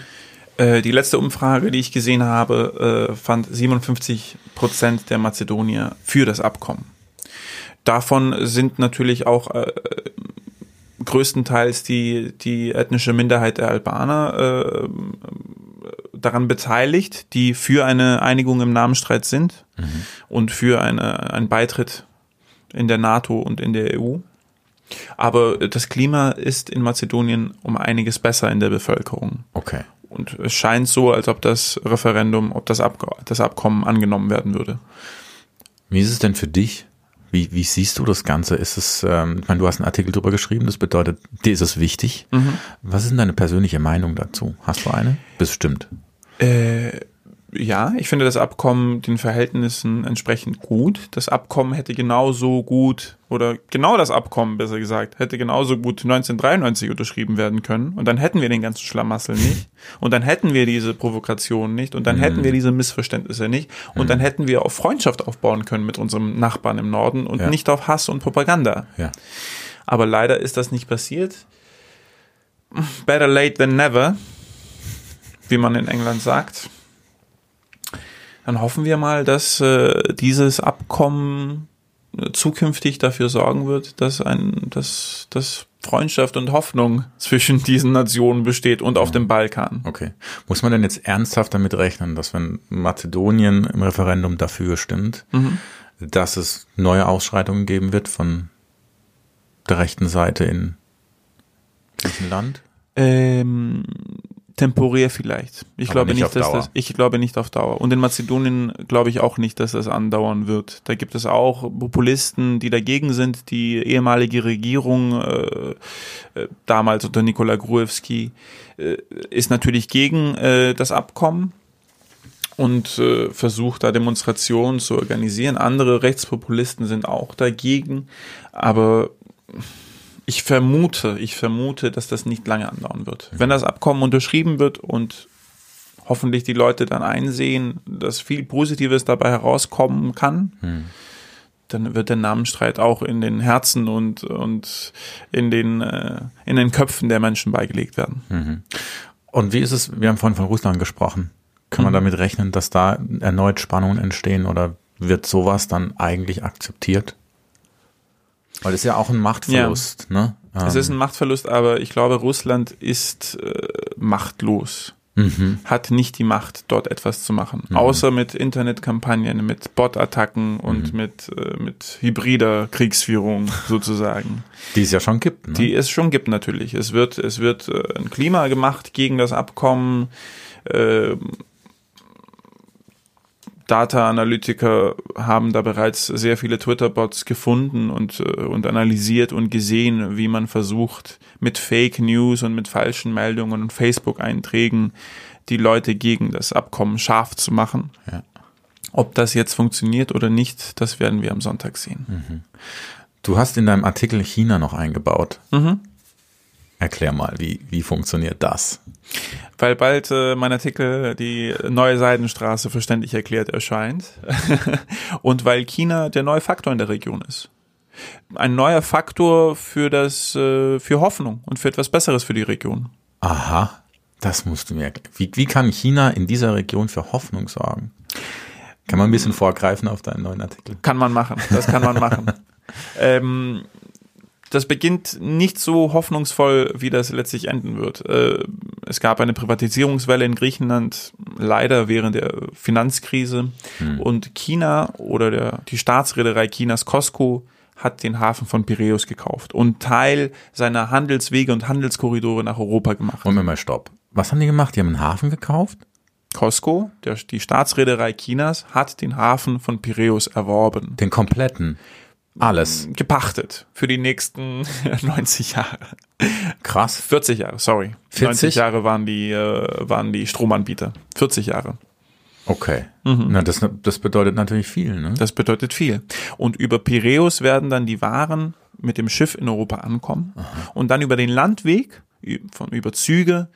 Äh, die letzte Umfrage, die ich gesehen habe, äh, fand 57 Prozent der Mazedonier für das Abkommen. Davon sind natürlich auch äh, größtenteils die, die ethnische Minderheit der Albaner äh, daran beteiligt, die für eine Einigung im Namenstreit sind und für eine, einen Beitritt in der NATO und in der EU. Aber das Klima ist in Mazedonien um einiges besser in der Bevölkerung. Okay. Und es scheint so, als ob das Referendum, ob das, Ab das Abkommen angenommen werden würde. Wie ist es denn für dich? Wie, wie siehst du das Ganze? Ist es, ähm, ich meine, du hast einen Artikel drüber geschrieben, das bedeutet, dir ist es wichtig. Was ist denn deine persönliche Meinung dazu? Hast du eine? Bestimmt. Äh, ja, ich finde das Abkommen den Verhältnissen entsprechend gut. Das Abkommen hätte genauso gut, oder genau das Abkommen, besser gesagt, hätte genauso gut 1993 unterschrieben werden können. Und dann hätten wir den ganzen Schlamassel nicht. Und dann hätten wir diese Provokation nicht. Und dann hätten wir diese Missverständnisse nicht. Und dann hätten wir auf Freundschaft aufbauen können mit unserem Nachbarn im Norden und Ja. nicht auf Hass und Propaganda. Ja. Aber leider ist das nicht passiert. Better late than never, wie man in England sagt. Dann hoffen wir mal, dass äh, dieses Abkommen zukünftig dafür sorgen wird, dass ein, dass, dass Freundschaft und Hoffnung zwischen diesen Nationen besteht und auf dem Balkan. Okay. Muss man denn jetzt ernsthaft damit rechnen, dass wenn Mazedonien im Referendum dafür stimmt, Mhm. dass es neue Ausschreitungen geben wird von der rechten Seite in Griechenland? Ähm, temporär vielleicht. Ich Aber glaube nicht nicht, auf dass Dauer. das, ich glaube nicht auf Dauer. Und in Mazedonien glaube ich auch nicht, dass das andauern wird. Da gibt es auch Populisten, die dagegen sind. Die ehemalige Regierung, äh, äh, damals unter Nikola Gruevski, äh, ist natürlich gegen äh, das Abkommen und äh, versucht da Demonstrationen zu organisieren. Andere Rechtspopulisten sind auch dagegen, aber ich vermute, ich vermute, dass das nicht lange andauern wird. Wenn das Abkommen unterschrieben wird und hoffentlich die Leute dann einsehen, dass viel Positives dabei herauskommen kann, dann wird der Namenstreit auch in den Herzen und, und in, den, äh, in den Köpfen der Menschen beigelegt werden. Und wie ist es, wir haben vorhin von Russland gesprochen, kann man damit rechnen, dass da erneut Spannungen entstehen oder wird sowas dann eigentlich akzeptiert? Weil es ist ja auch ein Machtverlust, ne? Es Ähm, ist ein Machtverlust, aber ich glaube, Russland ist äh, machtlos. mhm. Hat nicht die Macht, dort etwas zu machen. Außer mit Internetkampagnen, mit Bot-Attacken und mit, äh, mit hybrider Kriegsführung sozusagen. Die es ja schon gibt, ne? Die es schon gibt natürlich. Es wird, es wird äh, ein Klima gemacht gegen das Abkommen. Data-Analytiker haben da bereits sehr viele Twitter-Bots gefunden und, äh, und analysiert und gesehen, wie man versucht, mit Fake News und mit falschen Meldungen und Facebook-Einträgen die Leute gegen das Abkommen scharf zu machen. Ja. Ob das jetzt funktioniert oder nicht, das werden wir am Sonntag sehen. Du hast in deinem Artikel China noch eingebaut. Mhm. Erklär mal, wie, wie funktioniert das? Weil bald äh, mein Artikel die neue Seidenstraße verständlich erklärt erscheint und weil China der neue Faktor in der Region ist. Ein neuer Faktor für das äh, für Hoffnung und für etwas Besseres für die Region. Aha, das musst du mir erklären. Wie, wie kann China in dieser Region für Hoffnung sorgen? Kann man ein bisschen vorgreifen auf deinen neuen Artikel? Kann man machen, das kann man machen. ähm, das beginnt nicht so hoffnungsvoll, wie das letztlich enden wird. Äh, es gab eine Privatisierungswelle in Griechenland, leider während der Finanzkrise. Und China oder der, die Staatsreederei Chinas Costco hat den Hafen von Piräus gekauft und Teil seiner Handelswege und Handelskorridore nach Europa gemacht. Moment mal, stopp. Was haben die gemacht? Die haben einen Hafen gekauft? Costco, der, die Staatsreederei Chinas, hat den Hafen von Piräus erworben. Den kompletten. Alles. Gepachtet für die nächsten 90 Jahre. Krass. 40 Jahre, sorry. 40? 90 Jahre waren die, äh, waren die Stromanbieter. 40 Jahre. Okay. Na, das, das bedeutet natürlich viel, ne? Das bedeutet viel. Und über Piräus werden dann die Waren mit dem Schiff in Europa ankommen und dann über den Landweg, von über Züge,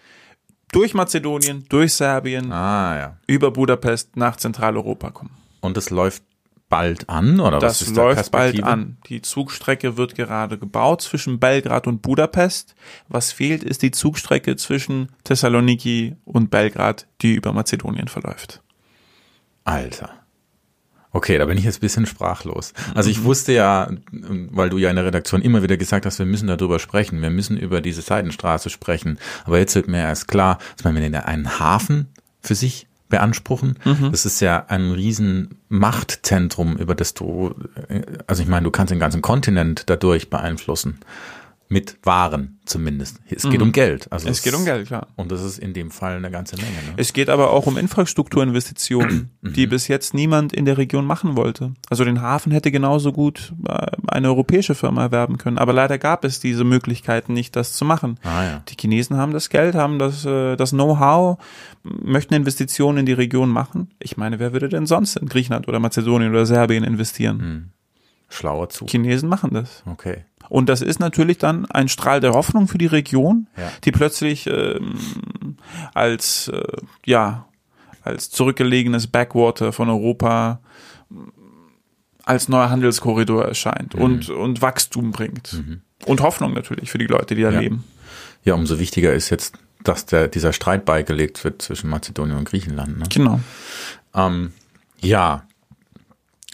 durch Mazedonien, durch Serbien, Ah, ja. über Budapest nach Zentraleuropa kommen. Und es läuft bald an, oder was Das ist der läuft bald Perspektive? an. Die Zugstrecke wird gerade gebaut zwischen Belgrad und Budapest. Was fehlt, ist die Zugstrecke zwischen Thessaloniki und Belgrad, die über Mazedonien verläuft. Alter. Okay, da bin ich jetzt ein bisschen sprachlos. Also ich wusste ja, weil du ja in der Redaktion immer wieder gesagt hast, wir müssen darüber sprechen, wir müssen über diese Seidenstraße sprechen. Aber jetzt wird mir erst klar, dass man, wenn die einen Hafen für sich beanspruchen, das ist ja ein riesen Machtzentrum, über das du, äh, also ich meine, du kannst den ganzen Kontinent dadurch beeinflussen. Mit Waren zumindest. Es geht um Geld. Also Es geht um Geld, klar. Und das ist in dem Fall eine ganze Menge. Ne? Es geht aber auch um Infrastrukturinvestitionen, die bis jetzt niemand in der Region machen wollte. Also den Hafen hätte genauso gut äh, eine europäische Firma erwerben können. Aber leider gab es diese Möglichkeiten nicht, das zu machen. Ah ja. Die Chinesen haben das Geld, haben das, äh, das Know-how, möchten Investitionen in die Region machen. Ich meine, wer würde denn sonst in Griechenland oder Mazedonien oder Serbien investieren? Schlauer Zug. Chinesen machen das. Okay. Und das ist natürlich dann ein Strahl der Hoffnung für die Region, Ja. die plötzlich ähm, als äh, ja als zurückgelegenes Backwater von Europa als neuer Handelskorridor erscheint und und Wachstum bringt und Hoffnung natürlich für die Leute, die da Ja. leben. Ja, umso wichtiger ist jetzt, dass der, dieser Streit beigelegt wird zwischen Mazedonien und Griechenland. Ne? Genau. Ähm, ja,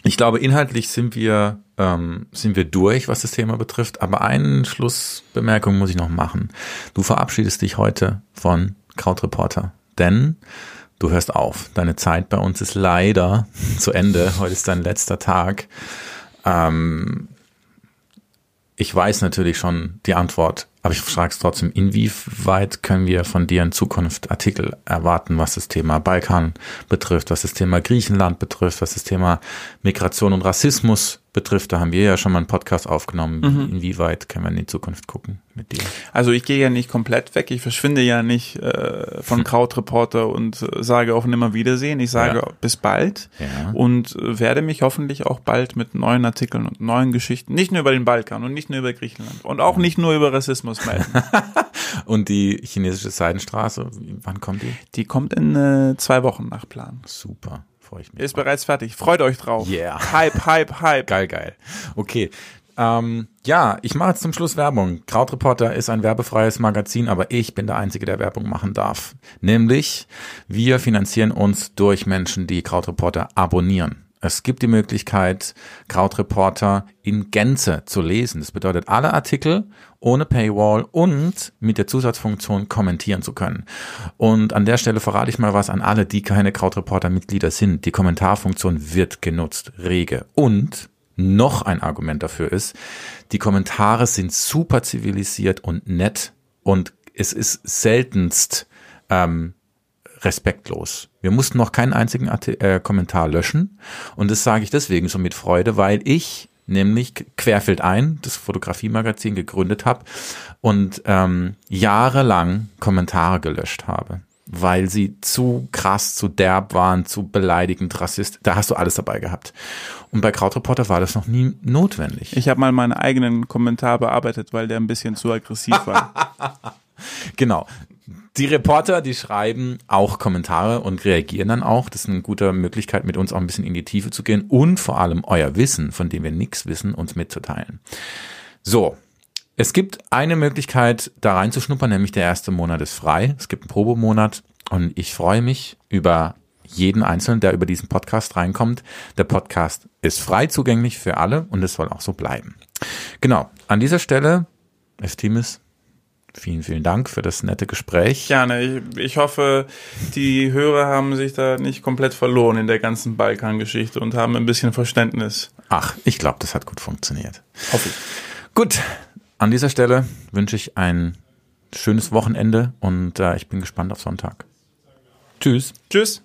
Ich glaube, inhaltlich sind wir, ähm, sind wir durch, was das Thema betrifft. Aber eine Schlussbemerkung muss ich noch machen. Du verabschiedest dich heute von Krautreporter, denn du hörst auf. Deine Zeit bei uns ist leider zu Ende. Heute ist dein letzter Tag. Ähm, ich weiß natürlich schon die Antwort, aber ich frage es trotzdem, inwieweit können wir von dir in Zukunft Artikel erwarten, was das Thema Balkan betrifft, was das Thema Griechenland betrifft, was das Thema Migration und Rassismus betrifft? Da haben wir ja schon mal einen Podcast aufgenommen. Mhm. Inwieweit können wir in die Zukunft gucken mit dir? Also ich gehe ja nicht komplett weg, ich verschwinde ja nicht äh, von Krautreporter und äh, sage auf nimmer Wiedersehen. Ich sage ja. bis bald ja. und äh, werde mich hoffentlich auch bald mit neuen Artikeln und neuen Geschichten, nicht nur über den Balkan und nicht nur über Griechenland und auch nicht nur über Rassismus muss melden. Und die chinesische Seidenstraße, wann kommt die? Die kommt in äh, zwei Wochen nach Plan. Super, freue ich mich. Ist drauf. bereits fertig. Freut euch drauf. Yeah. Hype, Hype, Hype. Geil, geil. Okay. Ähm, ja, ich mache jetzt zum Schluss Werbung. Krautreporter ist ein werbefreies Magazin, aber ich bin der Einzige, der Werbung machen darf. Nämlich, wir finanzieren uns durch Menschen, die Krautreporter abonnieren. Es gibt die Möglichkeit, Krautreporter in Gänze zu lesen. Das bedeutet, alle Artikel ohne Paywall und mit der Zusatzfunktion kommentieren zu können. Und an der Stelle verrate ich mal was an alle, die keine Krautreporter-Mitglieder sind. Die Kommentarfunktion wird genutzt, rege. Und noch ein Argument dafür ist, die Kommentare sind super zivilisiert und nett und es ist seltenst ähm, respektlos. Wir mussten noch keinen einzigen äh, Kommentar löschen und das sage ich deswegen so mit Freude, weil ich nämlich Querfeld ein, das Fotografiemagazin gegründet habe und ähm, jahrelang Kommentare gelöscht habe, weil sie zu krass, zu derb waren, zu beleidigend, rassist. Da hast du alles dabei gehabt. Und bei Krautreporter war das noch nie notwendig. Ich habe mal meinen eigenen Kommentar bearbeitet, weil der ein bisschen zu aggressiv war. genau. Die Reporter, die schreiben auch Kommentare und reagieren dann auch. Das ist eine gute Möglichkeit, mit uns auch ein bisschen in die Tiefe zu gehen und vor allem euer Wissen, von dem wir nichts wissen, uns mitzuteilen. So. Es gibt eine Möglichkeit, da reinzuschnuppern, nämlich der erste Monat ist frei. Es gibt einen Probemonat und ich freue mich über jeden Einzelnen, der über diesen Podcast reinkommt. Der Podcast ist frei zugänglich für alle und es soll auch so bleiben. Genau. An dieser Stelle, Estimis, Vielen, vielen Dank für das nette Gespräch. Gerne. Ich, ich hoffe, die Hörer haben sich da nicht komplett verloren in der ganzen Balkan-Geschichte und haben ein bisschen Verständnis. Ach, ich glaube, das hat gut funktioniert. Hoffe ich. Gut, an dieser Stelle wünsche ich ein schönes Wochenende und äh, ich bin gespannt auf Sonntag. Tschüss. Tschüss.